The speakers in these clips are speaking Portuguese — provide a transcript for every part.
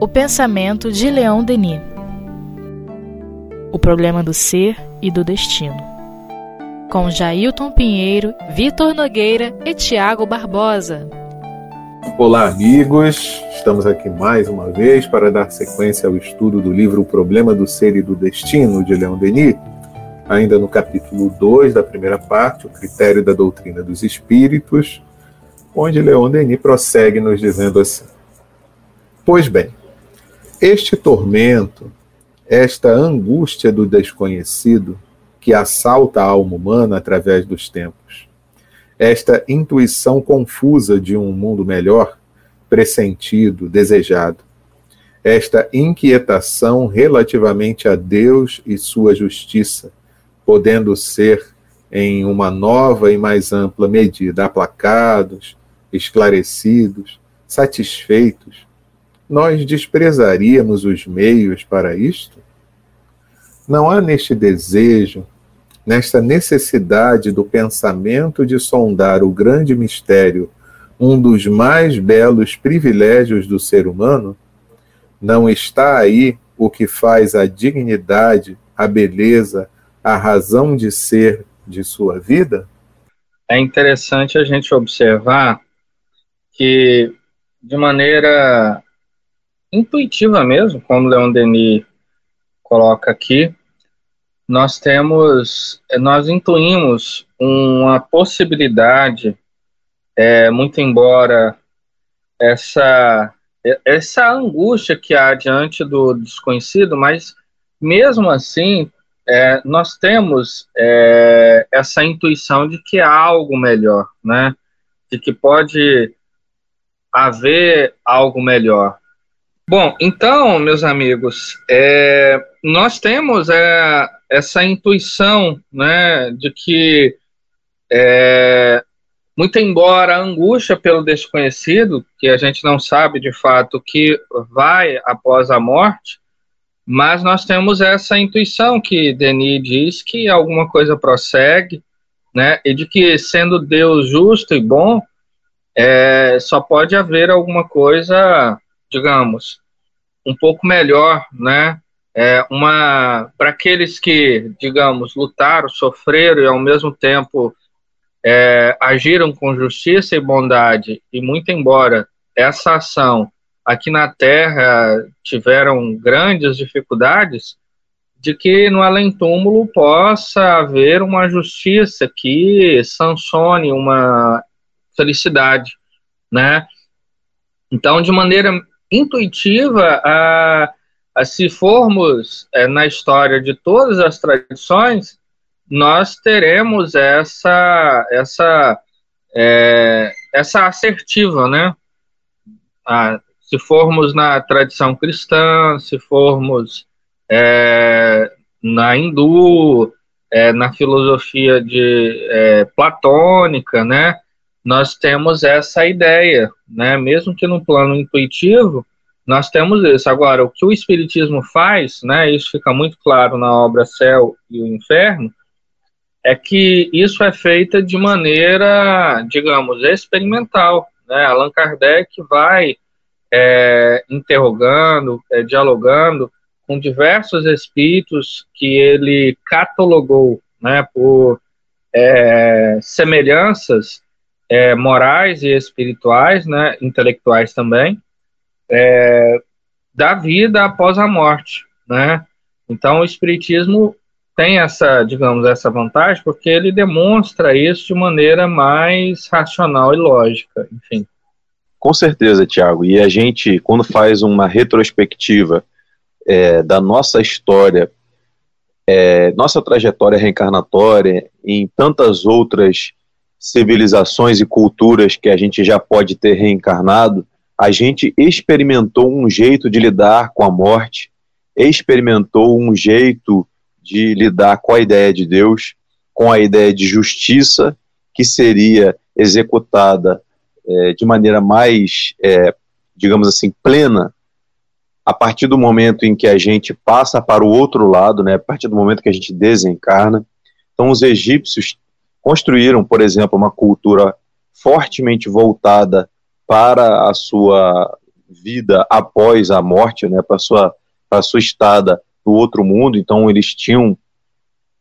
O pensamento de Leão Denis. O problema do ser e do destino. Com Jailton Pinheiro, Vitor Nogueira e Tiago Barbosa. Olá, amigos. Estamos aqui mais uma vez para dar sequência ao estudo do livro O Problema do Ser e do Destino, de Leão Denis, ainda no capítulo 2 da primeira parte, o critério da doutrina dos espíritos, onde Leon Denis prossegue nos dizendo assim: Pois bem, este tormento, esta angústia do desconhecido que assalta a alma humana através dos tempos, esta intuição confusa de um mundo melhor, pressentido, desejado, esta inquietação relativamente a Deus e sua justiça, podendo ser em uma nova e mais ampla medida aplacados, esclarecidos, satisfeitos, nós desprezaríamos os meios para isto? Não há neste desejo, nesta necessidade do pensamento de sondar o grande mistério, um dos mais belos privilégios do ser humano? Não está aí o que faz a dignidade, a beleza, a razão de ser de sua vida? É interessante a gente observar que, de maneira intuitiva mesmo, como Leon Denis coloca aqui, nós temos, nós intuímos uma possibilidade, é, muito embora essa essa angústia que há diante do desconhecido, mas mesmo assim é, nós temos é, essa intuição de que há algo melhor, né? De que pode haver algo melhor. Bom, então, meus amigos, é, nós temos é, essa intuição né, de que, é, muito embora a angústia pelo desconhecido, que a gente não sabe de fato o que vai após a morte, mas nós temos essa intuição que Denis diz que alguma coisa prossegue, né, e de que, sendo Deus justo e bom, é, só pode haver alguma coisa, digamos, um pouco melhor, né? É uma para aqueles que, digamos, lutaram, sofreram e ao mesmo tempo é, agiram com justiça e bondade e muito embora essa ação aqui na Terra tiveram grandes dificuldades, de que no além-túmulo possa haver uma justiça que sancione uma felicidade, né? Então, de maneira intuitiva, a, a se formos é, na história de todas as tradições, nós teremos essa essa é, essa assertiva, né? Se formos na tradição cristã, se formos é, na hindu, é, na filosofia de é, platônica, né? Nós temos essa ideia, né? Mesmo que no plano intuitivo, nós temos isso. Agora, o que o Espiritismo faz, né? Isso fica muito claro na obra Céu e o Inferno, é que isso é feito de maneira, digamos, experimental. Né? Allan Kardec vai é, interrogando, é, dialogando com diversos espíritos que ele catalogou né, por é, semelhanças é, morais e espirituais, né, intelectuais também, é, da vida após a morte, né? Então o espiritismo tem essa, digamos, essa vantagem porque ele demonstra isso de maneira mais racional e lógica, enfim. Com certeza, Tiago. E a gente, quando faz uma retrospectiva é, da nossa história, é, nossa trajetória reencarnatória, em tantas outras civilizações e culturas que a gente já pode ter reencarnado, a gente experimentou um jeito de lidar com a morte, experimentou um jeito de lidar com a ideia de Deus, com a ideia de justiça que seria executada é, de maneira mais, é, digamos assim, plena a partir do momento em que a gente passa para o outro lado, né, a partir do momento que a gente desencarna. Então, os egípcios construíram, por exemplo, uma cultura fortemente voltada para a sua vida após a morte, né, para a sua, a sua estada no outro mundo. Então, eles tinham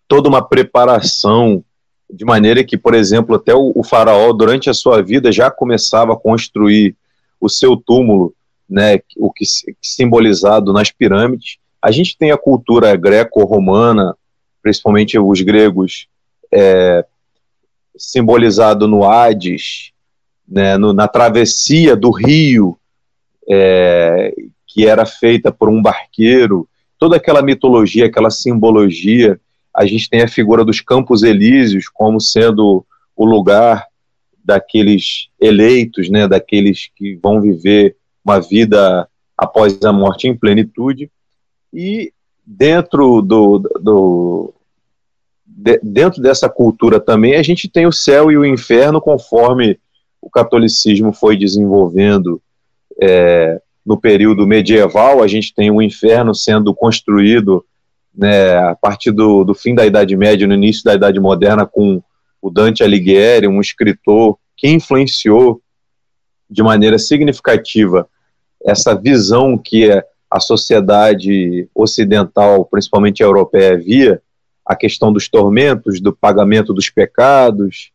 toda uma preparação de maneira que, por exemplo, até o, o, faraó, durante a sua vida, já começava a construir o seu túmulo, né, o que, que simbolizado nas pirâmides. A gente tem a cultura greco-romana, principalmente os gregos, é, simbolizado no Hades, né, no, na travessia do rio, é, que era feita por um barqueiro, toda aquela mitologia, aquela simbologia. A gente tem a figura dos Campos Elíseos como sendo o lugar daqueles eleitos, né, daqueles que vão viver uma vida após a morte em plenitude. E dentro do, do de, dentro dessa cultura também a gente tem o céu e o inferno conforme o catolicismo foi desenvolvendo é, no período medieval, a gente tem o inferno sendo construído né, a partir do, do fim da Idade Média, no início da Idade Moderna, com o Dante Alighieri, um escritor que influenciou de maneira significativa essa visão que a sociedade ocidental, principalmente a europeia, via, a questão dos tormentos, do pagamento dos pecados.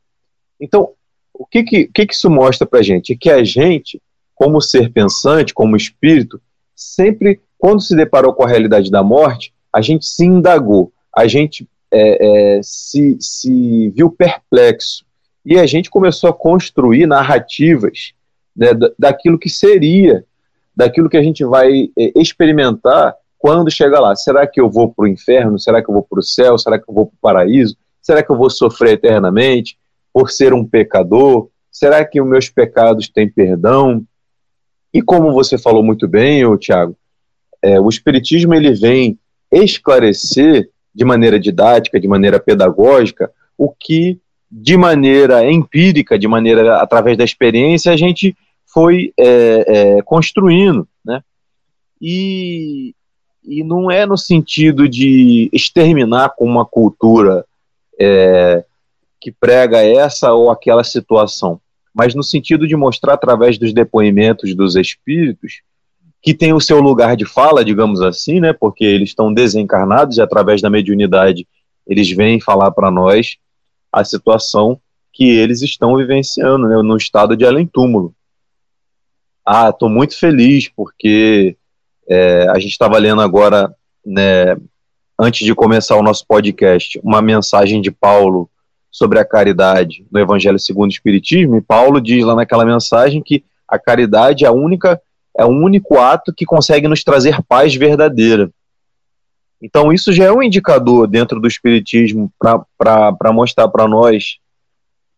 Então, o que, que, que, que isso mostra para a gente? Que a gente, como ser pensante, como espírito, sempre, quando se deparou com a realidade da morte, a gente se indagou, a gente é, é, se, se viu perplexo e a gente começou a construir narrativas né, daquilo que seria, daquilo que a gente vai é, experimentar quando chega lá. Será que eu vou para o inferno? Será que eu vou para o céu? Será que eu vou para o paraíso? Será que eu vou sofrer eternamente? por ser um pecador? Será que os meus pecados têm perdão? E como você falou muito bem, Tiago, é, o Espiritismo ele vem esclarecer de maneira didática, de maneira pedagógica, o que de maneira empírica, de maneira através da experiência, a gente foi é, é, construindo, né? E, e não é no sentido de exterminar com uma cultura é, que prega essa ou aquela situação, mas no sentido de mostrar através dos depoimentos dos espíritos que tem o seu lugar de fala, digamos assim, né, porque eles estão desencarnados e através da mediunidade eles vêm falar para nós a situação que eles estão vivenciando né, no estado de além-túmulo. Ah, estou muito feliz porque é, a gente estava lendo agora, né, antes de começar o nosso podcast, uma mensagem de Paulo sobre a caridade no Evangelho segundo o Espiritismo, e Paulo diz lá naquela mensagem que a caridade é a única é o único ato que consegue nos trazer paz verdadeira. Então isso já é um indicador dentro do Espiritismo para mostrar para nós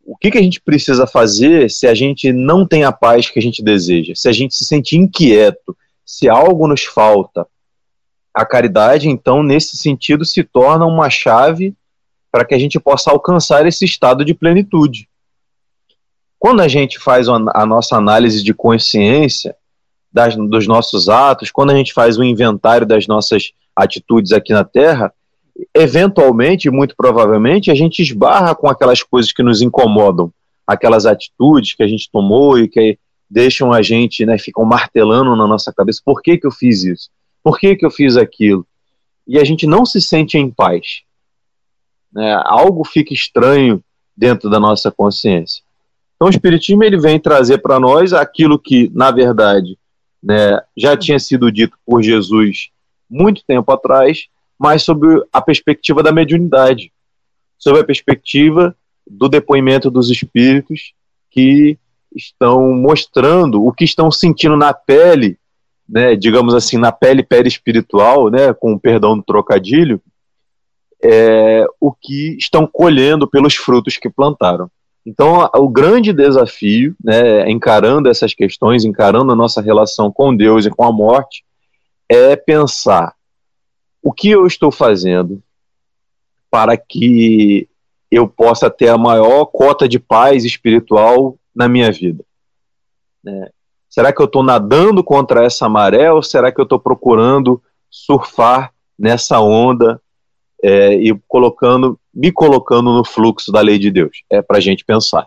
o que, que a gente precisa fazer se a gente não tem a paz que a gente deseja, se a gente se sente inquieto, se algo nos falta. A caridade, então, nesse sentido, se torna uma chave para que a gente possa alcançar esse estado de plenitude. Quando a gente faz a nossa análise de consciência das, dos nossos atos, quando a gente faz o inventário das nossas atitudes aqui na Terra, eventualmente, muito provavelmente, a gente esbarra com aquelas coisas que nos incomodam, aquelas atitudes que a gente tomou e que deixam a gente, né, ficam martelando na nossa cabeça, por que, que eu fiz isso? Por que, que eu fiz aquilo? E a gente não se sente em paz né, algo fica estranho dentro da nossa consciência. Então o Espiritismo ele vem trazer para nós aquilo que, na verdade, né, já tinha sido dito por Jesus muito tempo atrás, mas sob a perspectiva da mediunidade, sob a perspectiva do depoimento dos espíritos que estão mostrando o que estão sentindo na pele, né, digamos assim, na pele perispiritual, né, com o perdão do trocadilho, é, o que estão colhendo pelos frutos que plantaram. Então, o grande desafio, né, encarando essas questões, encarando a nossa relação com Deus e com a morte, é pensar o que eu estou fazendo para que eu possa ter a maior cota de paz espiritual na minha vida. Né? Será que eu estou nadando contra essa maré ou será que eu estou procurando surfar nessa onda é, e colocando, me colocando no fluxo da lei de Deus. É para a gente pensar.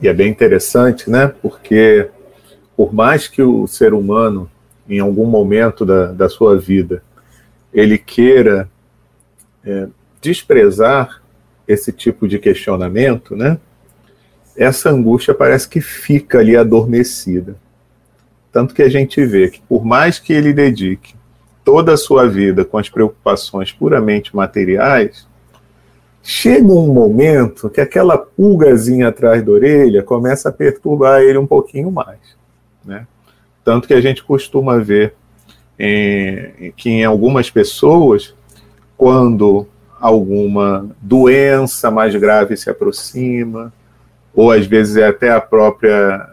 E é bem interessante, né? Porque por mais que o ser humano, em algum momento da, da sua vida, ele queira é, desprezar esse tipo de questionamento, né? Essa angústia parece que fica ali adormecida. Tanto que a gente vê que, por mais que ele dedique toda a sua vida com as preocupações puramente materiais, chega um momento que aquela pulgazinha atrás da orelha começa a perturbar ele um pouquinho mais. Né? Tanto que a gente costuma ver em, que em algumas pessoas, quando alguma doença mais grave se aproxima, ou às vezes é até a própria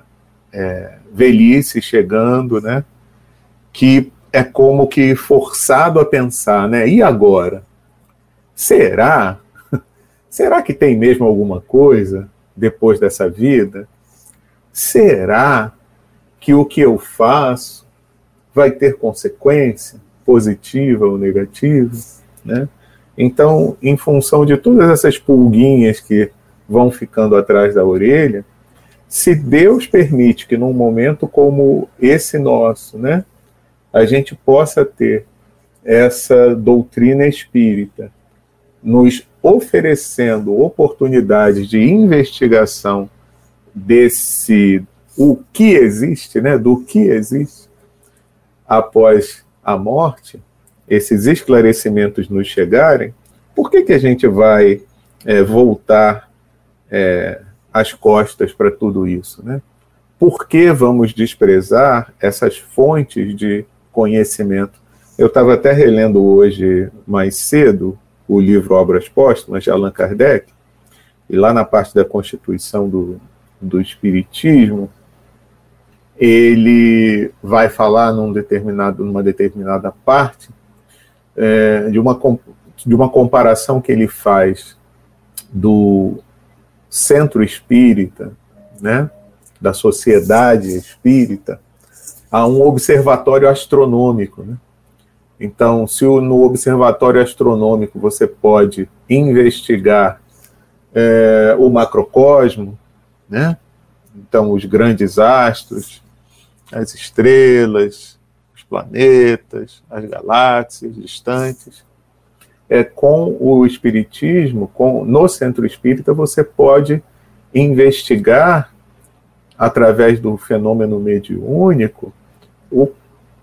é, velhice chegando, né? Que é como que forçado a pensar, né? E agora? Será? Será que tem mesmo alguma coisa depois dessa vida? Será que o que eu faço vai ter consequência positiva ou negativa, né? Então, em função de todas essas pulguinhas que vão ficando atrás da orelha, se Deus permite que num momento como esse nosso, né, a gente possa ter essa doutrina espírita nos oferecendo oportunidades de investigação desse o que existe, né, do que existe após a morte, esses esclarecimentos nos chegarem, por que, que a gente vai é, voltar é, as costas para tudo isso? Né? Por que vamos desprezar essas fontes de conhecimento. Eu estava até relendo hoje, mais cedo, o livro Obras Póstumas de Allan Kardec, e lá na parte da Constituição do, do Espiritismo, ele vai falar num determinado, numa determinada parte é, de, uma, de uma comparação que ele faz do centro espírita, né, da sociedade espírita, a um observatório astronômico. Né? Então, se no observatório astronômico você pode investigar é, o macrocosmo, né? então os grandes astros, as estrelas, os planetas, as galáxias distantes, é, com o espiritismo, com, no centro espírita, você pode investigar através do fenômeno mediúnico o,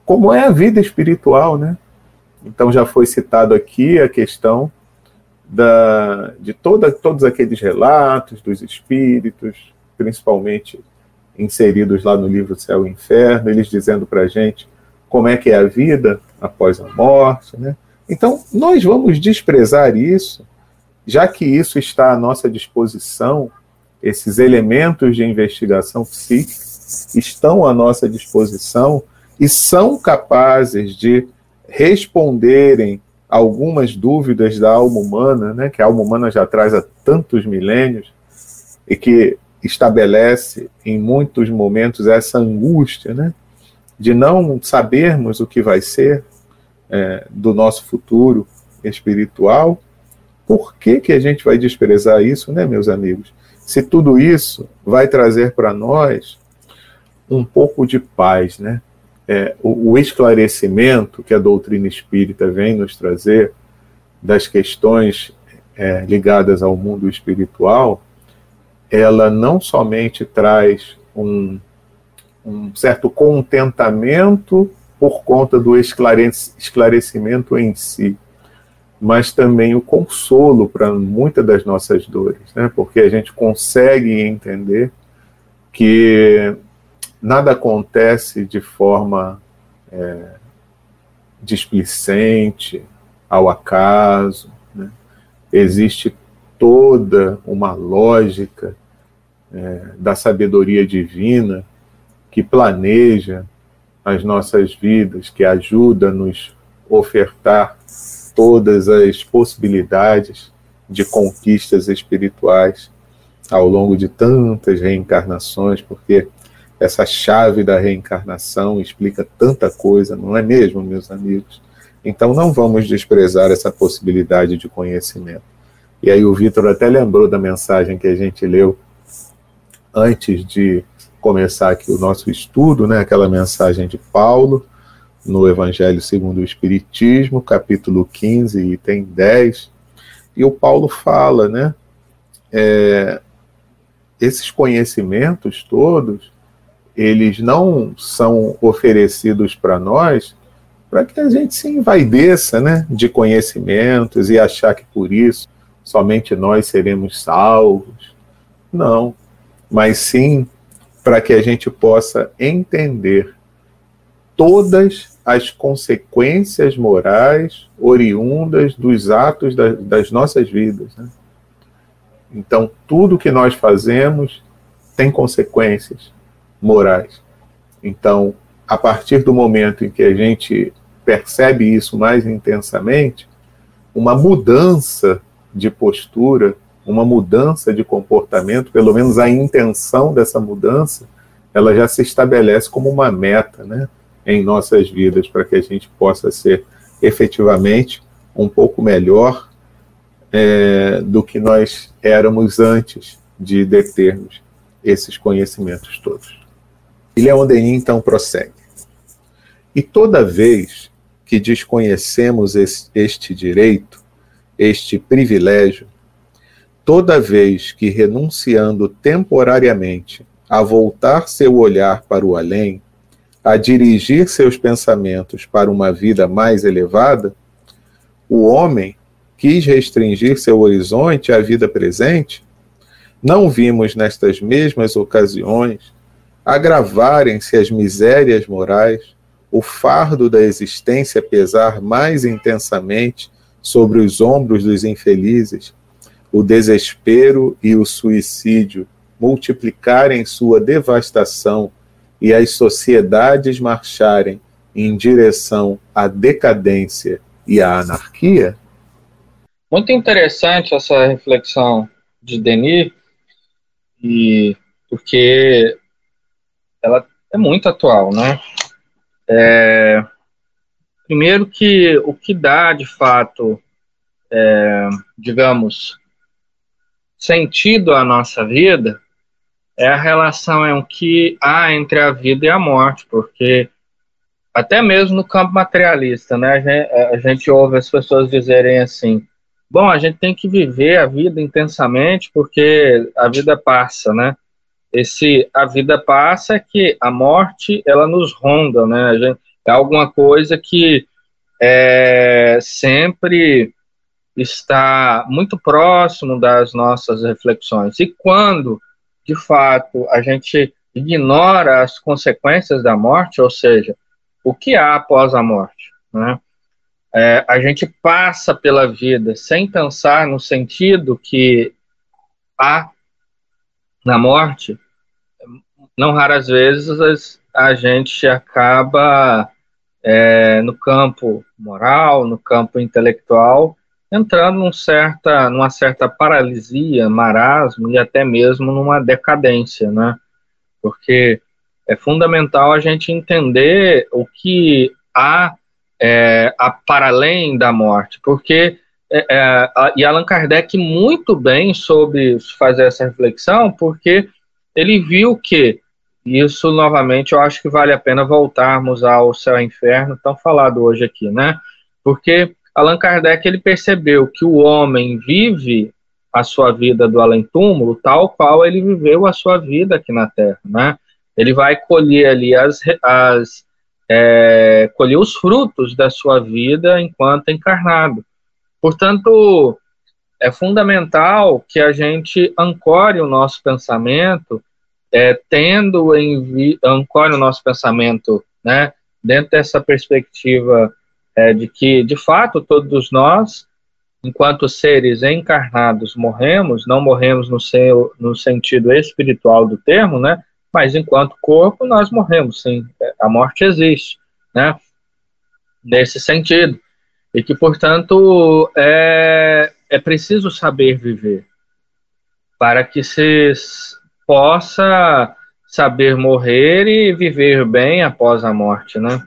como é a vida espiritual, né? Então já foi citado aqui a questão da, de toda, todos aqueles relatos dos espíritos, principalmente inseridos lá no livro Céu e Inferno, eles dizendo para a gente como é que é a vida após a morte, né? Então, nós vamos desprezar isso, já que isso está à nossa disposição, esses elementos de investigação psíquica estão à nossa disposição e são capazes de responderem algumas dúvidas da alma humana, né, que a alma humana já traz há tantos milênios e que estabelece em muitos momentos essa angústia, né, de não sabermos o que vai ser é, do nosso futuro espiritual. Por que, que a gente vai desprezar isso, né, meus amigos? Se tudo isso vai trazer para nós um pouco de paz, né? é, o, o, esclarecimento que a doutrina espírita vem nos trazer das questões é, ligadas ao mundo espiritual, ela não somente traz um, um certo contentamento por conta do esclarecimento em si, mas também o consolo para muitas das nossas dores, né? porque a gente consegue entender que nada acontece de forma é, displicente, ao acaso. Né? Existe toda uma lógica é, da sabedoria divina que planeja as nossas vidas, que ajuda a nos ofertar todas as possibilidades de conquistas espirituais ao longo de tantas reencarnações, porque essa chave da reencarnação explica tanta coisa, não é mesmo, meus amigos? Então não vamos desprezar essa possibilidade de conhecimento. E aí o Vitor até lembrou da mensagem que a gente leu antes de começar aqui o nosso estudo, né, aquela mensagem de Paulo no Evangelho segundo o Espiritismo, capítulo 15, item 10, e o Paulo fala, né, é, esses conhecimentos todos, eles não são oferecidos para nós para que a gente se envaideça né, de conhecimentos e achar que por isso somente nós seremos salvos. Não, mas sim para que a gente possa entender todas as consequências morais oriundas dos atos da, das nossas vidas. Né? Então, tudo que nós fazemos tem consequências morais. Então, a partir do momento em que a gente percebe isso mais intensamente, uma mudança de postura, uma mudança de comportamento, pelo menos a intenção dessa mudança, ela já se estabelece como uma meta, né, em nossas vidas, para que a gente possa ser efetivamente um pouco melhor é, do que nós éramos antes de determos esses conhecimentos todos. E Leon Denis então prossegue. E toda vez que desconhecemos este direito, este privilégio, toda vez que renunciando temporariamente a voltar seu olhar para o além, a dirigir seus pensamentos para uma vida mais elevada, o homem quis restringir seu horizonte à vida presente, não vimos nestas mesmas ocasiões agravarem-se as misérias morais, o fardo da existência pesar mais intensamente sobre os ombros dos infelizes, o desespero e o suicídio multiplicarem sua devastação e as sociedades marcharem em direção à decadência e à anarquia? Muito interessante essa reflexão de Denis, e porque ela é muito atual, né? É, primeiro que o que dá, de fato, é, digamos, sentido à nossa vida é a relação em que há entre a vida e a morte, porque até mesmo no campo materialista, né, a gente, a gente ouve as pessoas dizerem assim, bom, a gente tem que viver a vida intensamente porque a vida passa, né? esse a vida passa é que a morte ela nos ronda, né? Gente, é alguma coisa que é, sempre está muito próximo das nossas reflexões. E quando, de fato, a gente ignora as consequências da morte, ou seja, o que há após a morte, né? É, a gente passa pela vida sem pensar no sentido que há na morte, não raras vezes a gente acaba é, no campo moral, no campo intelectual, entrando num certa, numa certa paralisia, marasmo e até mesmo numa decadência, né? Porque é fundamental a gente entender o que há é, a, para além da morte, porque é, é, a, e Allan Kardec muito bem soube fazer essa reflexão, porque ele viu que isso novamente eu acho que vale a pena voltarmos ao céu e inferno tão falado hoje aqui, né? Porque Allan Kardec ele percebeu que o homem vive a sua vida do além-túmulo tal qual ele viveu a sua vida aqui na Terra, né? Ele vai colher ali as, as é, colher os frutos da sua vida enquanto encarnado. Portanto, é fundamental que a gente ancore o nosso pensamento, é, tendo em ancore o nosso pensamento, né, dentro dessa perspectiva é, de que, de fato, todos nós, enquanto seres encarnados, morremos, não morremos no, seu, no sentido espiritual do termo, né, mas enquanto corpo, nós morremos, sim, a morte existe, né, nesse sentido. E que, portanto, é, é preciso saber viver. Para que se possa saber morrer e viver bem após a morte, né?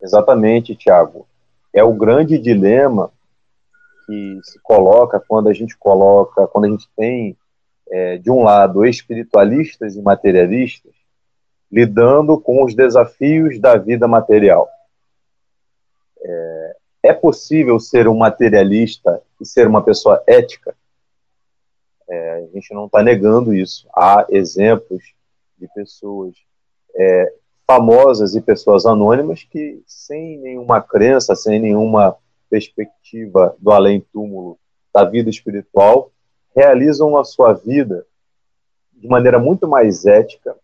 Exatamente, Tiago. É o grande dilema que se coloca quando a gente coloca, quando a gente tem é, de um lado, espiritualistas e materialistas, lidando com os desafios da vida material. É, é possível ser um materialista e ser uma pessoa ética? É, a gente não está negando isso. Há exemplos de pessoas é, famosas e pessoas anônimas que, sem nenhuma crença, sem nenhuma perspectiva do além-túmulo da vida espiritual, realizam a sua vida de maneira muito mais ética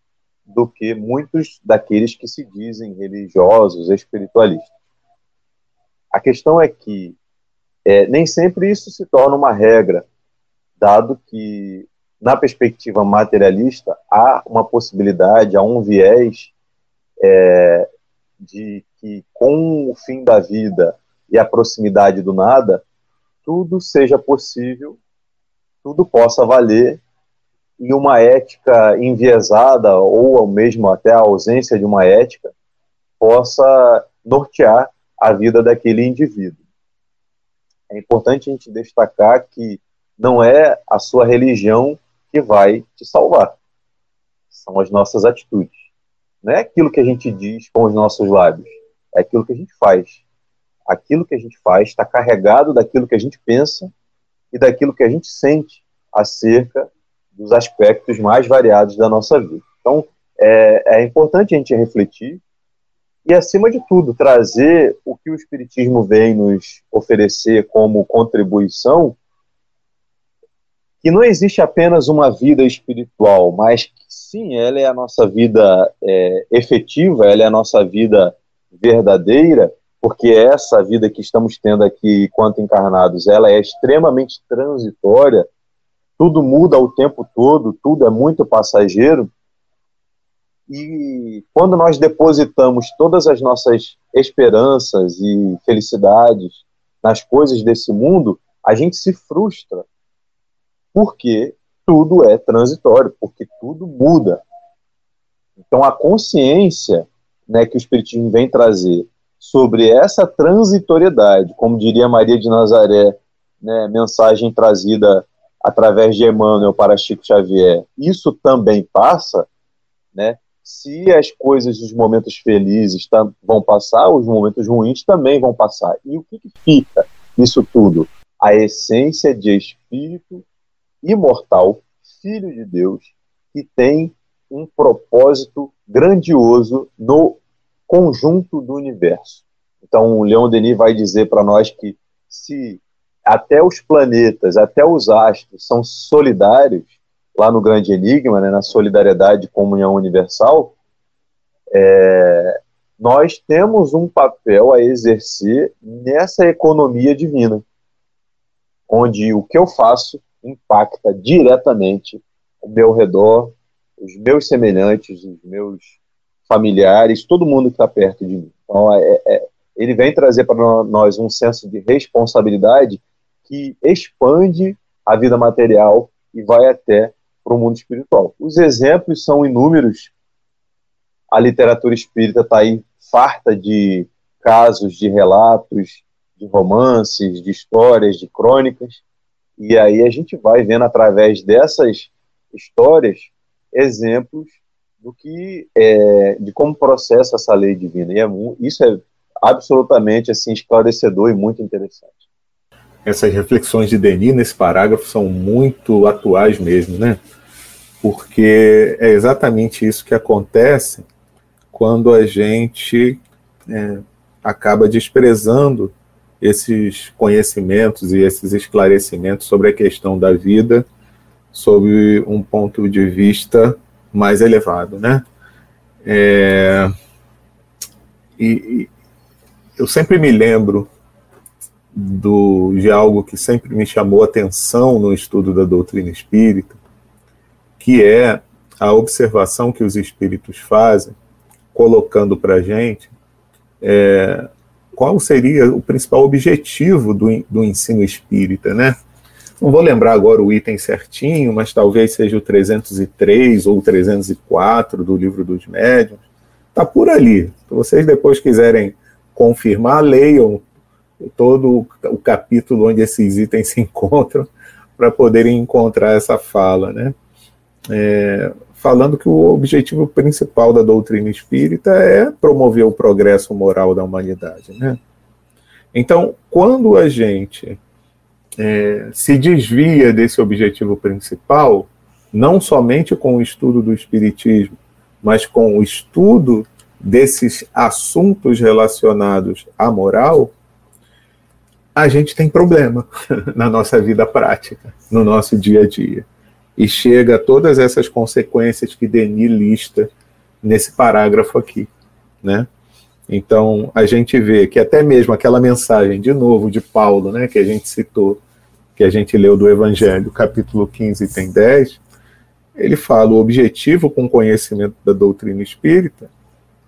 do que muitos daqueles que se dizem religiosos, espiritualistas. A questão é que é, nem sempre isso se torna uma regra, dado que, na perspectiva materialista, há uma possibilidade, há um viés é, de que, com o fim da vida e a proximidade do nada, tudo seja possível, tudo possa valer e uma ética enviesada ou mesmo até a ausência de uma ética possa nortear a vida daquele indivíduo. É importante a gente destacar que não é a sua religião que vai te salvar. São as nossas atitudes. Não é aquilo que a gente diz com os nossos lábios, é aquilo que a gente faz. Aquilo que a gente faz está carregado daquilo que a gente pensa e daquilo que a gente sente acerca dos aspectos mais variados da nossa vida. Então, é, é importante a gente refletir e, acima de tudo, trazer o que o Espiritismo vem nos oferecer como contribuição, que não existe apenas uma vida espiritual, mas sim, ela é a nossa vida é, efetiva, ela é a nossa vida verdadeira, porque essa vida que estamos tendo aqui, quanto encarnados, ela é extremamente transitória, tudo muda o tempo todo, tudo é muito passageiro. E quando nós depositamos todas as nossas esperanças e felicidades nas coisas desse mundo, a gente se frustra. Porque tudo é transitório, porque tudo muda. Então a consciência né, que o Espiritismo vem trazer sobre essa transitoriedade, como diria Maria de Nazaré, né, mensagem trazida através de Emmanuel para Chico Xavier, isso também passa, né? Se as coisas, os momentos felizes vão passar, os momentos ruins também vão passar. E o que, que fica nisso tudo? A essência de espírito imortal, filho de Deus, que tem um propósito grandioso no conjunto do universo. Então, o Leon Denis vai dizer para nós que se até os planetas, até os astros são solidários, lá no Grande Enigma, né, na solidariedade e comunhão universal, é, nós temos um papel a exercer nessa economia divina, onde o que eu faço impacta diretamente o meu redor, os meus semelhantes, os meus familiares, todo mundo que está perto de mim. Então, é, é, ele vem trazer para nós um senso de responsabilidade que expande a vida material e vai até para o mundo espiritual. Os exemplos são inúmeros. A literatura espírita está aí farta de casos, de relatos, de romances, de histórias, de crônicas. E aí a gente vai vendo através dessas histórias exemplos do que é, de como processa essa lei divina. E é, isso é absolutamente assim esclarecedor e muito interessante essas reflexões de Denis nesse parágrafo são muito atuais mesmo, né? Porque é exatamente isso que acontece quando a gente é, acaba desprezando esses conhecimentos e esses esclarecimentos sobre a questão da vida sob um ponto de vista mais elevado, né? É, e, e eu sempre me lembro do, de algo que sempre me chamou atenção no estudo da doutrina espírita, que é a observação que os espíritos fazem, colocando para a gente é, qual seria o principal objetivo do, do ensino espírita, né? Não vou lembrar agora o item certinho, mas talvez seja o 303 ou o 304 do livro dos médiuns. Está por ali. Se vocês depois quiserem confirmar, leiam todo o capítulo onde esses itens se encontram, para poderem encontrar essa fala, né? É, falando que o objetivo principal da doutrina espírita é promover o progresso moral da humanidade, né? Então, quando a gente é, se desvia desse objetivo principal, não somente com o estudo do Espiritismo, mas com o estudo desses assuntos relacionados à moral, a gente tem problema na nossa vida prática, no nosso dia a dia. E chega a todas essas consequências que Denis lista nesse parágrafo aqui, né? Então, a gente vê que até mesmo aquela mensagem, de novo, de Paulo, né, que a gente citou, que a gente leu do Evangelho, capítulo 15, tem 10, ele fala: o objetivo com o conhecimento da doutrina espírita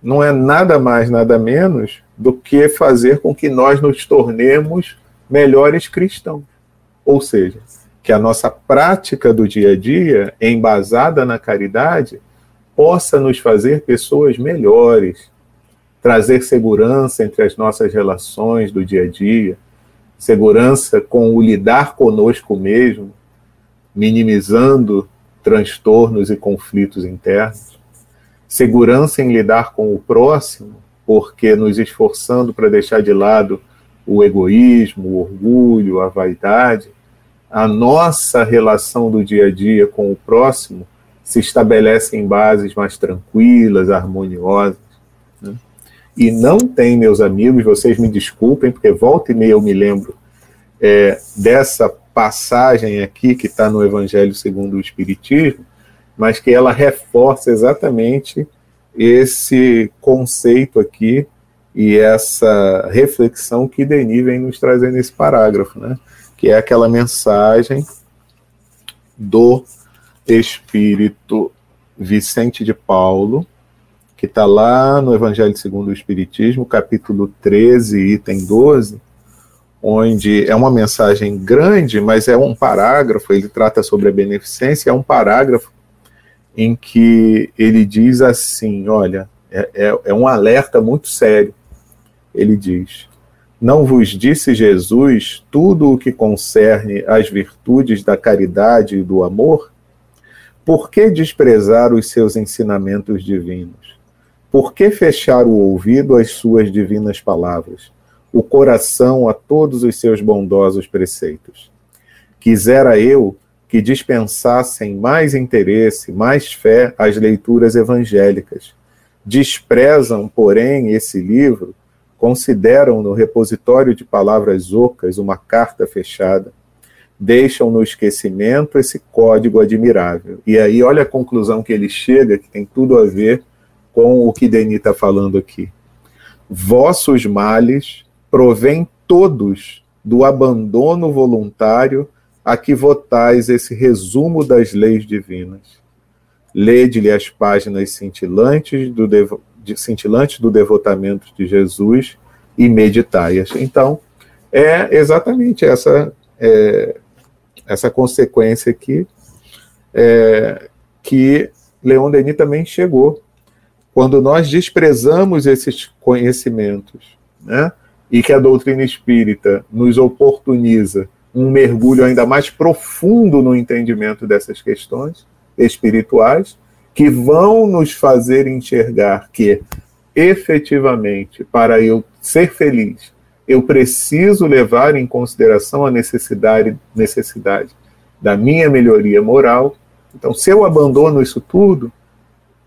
não é nada mais, nada menos do que fazer com que nós nos tornemos melhores cristãos. Ou seja, que a nossa prática do dia a dia, embasada na caridade, possa nos fazer pessoas melhores, trazer segurança entre as nossas relações do dia a dia, segurança com o lidar conosco mesmo, minimizando transtornos e conflitos internos, segurança em lidar com o próximo, porque nos esforçando para deixar de lado o egoísmo, o orgulho, a vaidade, a nossa relação do dia a dia com o próximo se estabelece em bases mais tranquilas, harmoniosas. Né? E não tem, meus amigos, vocês me desculpem, porque volta e meia eu me lembro é, dessa passagem aqui que está no Evangelho segundo o Espiritismo, mas que ela reforça exatamente esse conceito aqui e essa reflexão que Denis vem nos trazer nesse parágrafo, né? Que é aquela mensagem do Espírito Vicente de Paulo, que está lá no Evangelho segundo o Espiritismo, capítulo 13, item 12, onde é uma mensagem grande, mas é um parágrafo, ele trata sobre a beneficência, é um parágrafo em que ele diz assim: olha, é, é, é um alerta muito sério. Ele diz: Não vos disse Jesus tudo o que concerne às virtudes da caridade e do amor? Por que desprezar os seus ensinamentos divinos? Por que fechar o ouvido às suas divinas palavras? o coração a todos os seus bondosos preceitos. Quisera eu que dispensassem mais interesse, mais fé às leituras evangélicas. Desprezam, porém, esse livro, consideram no repositório de palavras ocas uma carta fechada, deixam no esquecimento esse código admirável. E aí, olha a conclusão que ele chega, que tem tudo a ver com o que Denis está falando aqui. Vossos males provém todos do abandono voluntário a que votais esse resumo das leis divinas. Lede-lhe as páginas cintilantes do, cintilantes do devotamento de Jesus e meditai-as. Então, é exatamente essa, é, essa consequência aqui é, que Leon Denis também chegou. Quando nós desprezamos esses conhecimentos, né? e que a doutrina espírita nos oportuniza um mergulho ainda mais profundo no entendimento dessas questões espirituais, que vão nos fazer enxergar que, efetivamente, para eu ser feliz, eu preciso levar em consideração a necessidade, necessidade da minha melhoria moral. Então, se eu abandono isso tudo,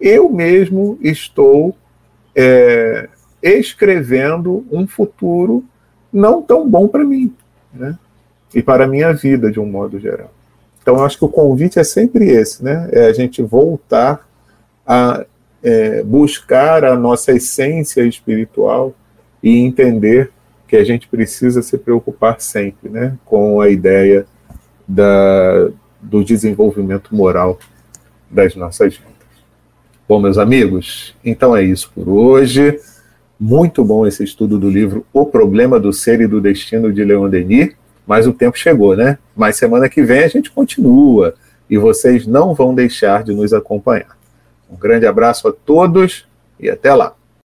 eu mesmo estou é, escrevendo um futuro não tão bom para mim, né? E para a minha vida, de um modo geral. Então, acho que o convite é sempre esse, né? É a gente voltar a é, buscar a nossa essência espiritual e entender que a gente precisa se preocupar sempre, né? Com a ideia da, do desenvolvimento moral das nossas vidas. Bom, meus amigos, então é isso por hoje. Muito bom esse estudo do livro O Problema do Ser e do Destino de Leon Denis, mas o tempo chegou, né? Mas semana que vem a gente continua e vocês não vão deixar de nos acompanhar. Um grande abraço a todos e até lá.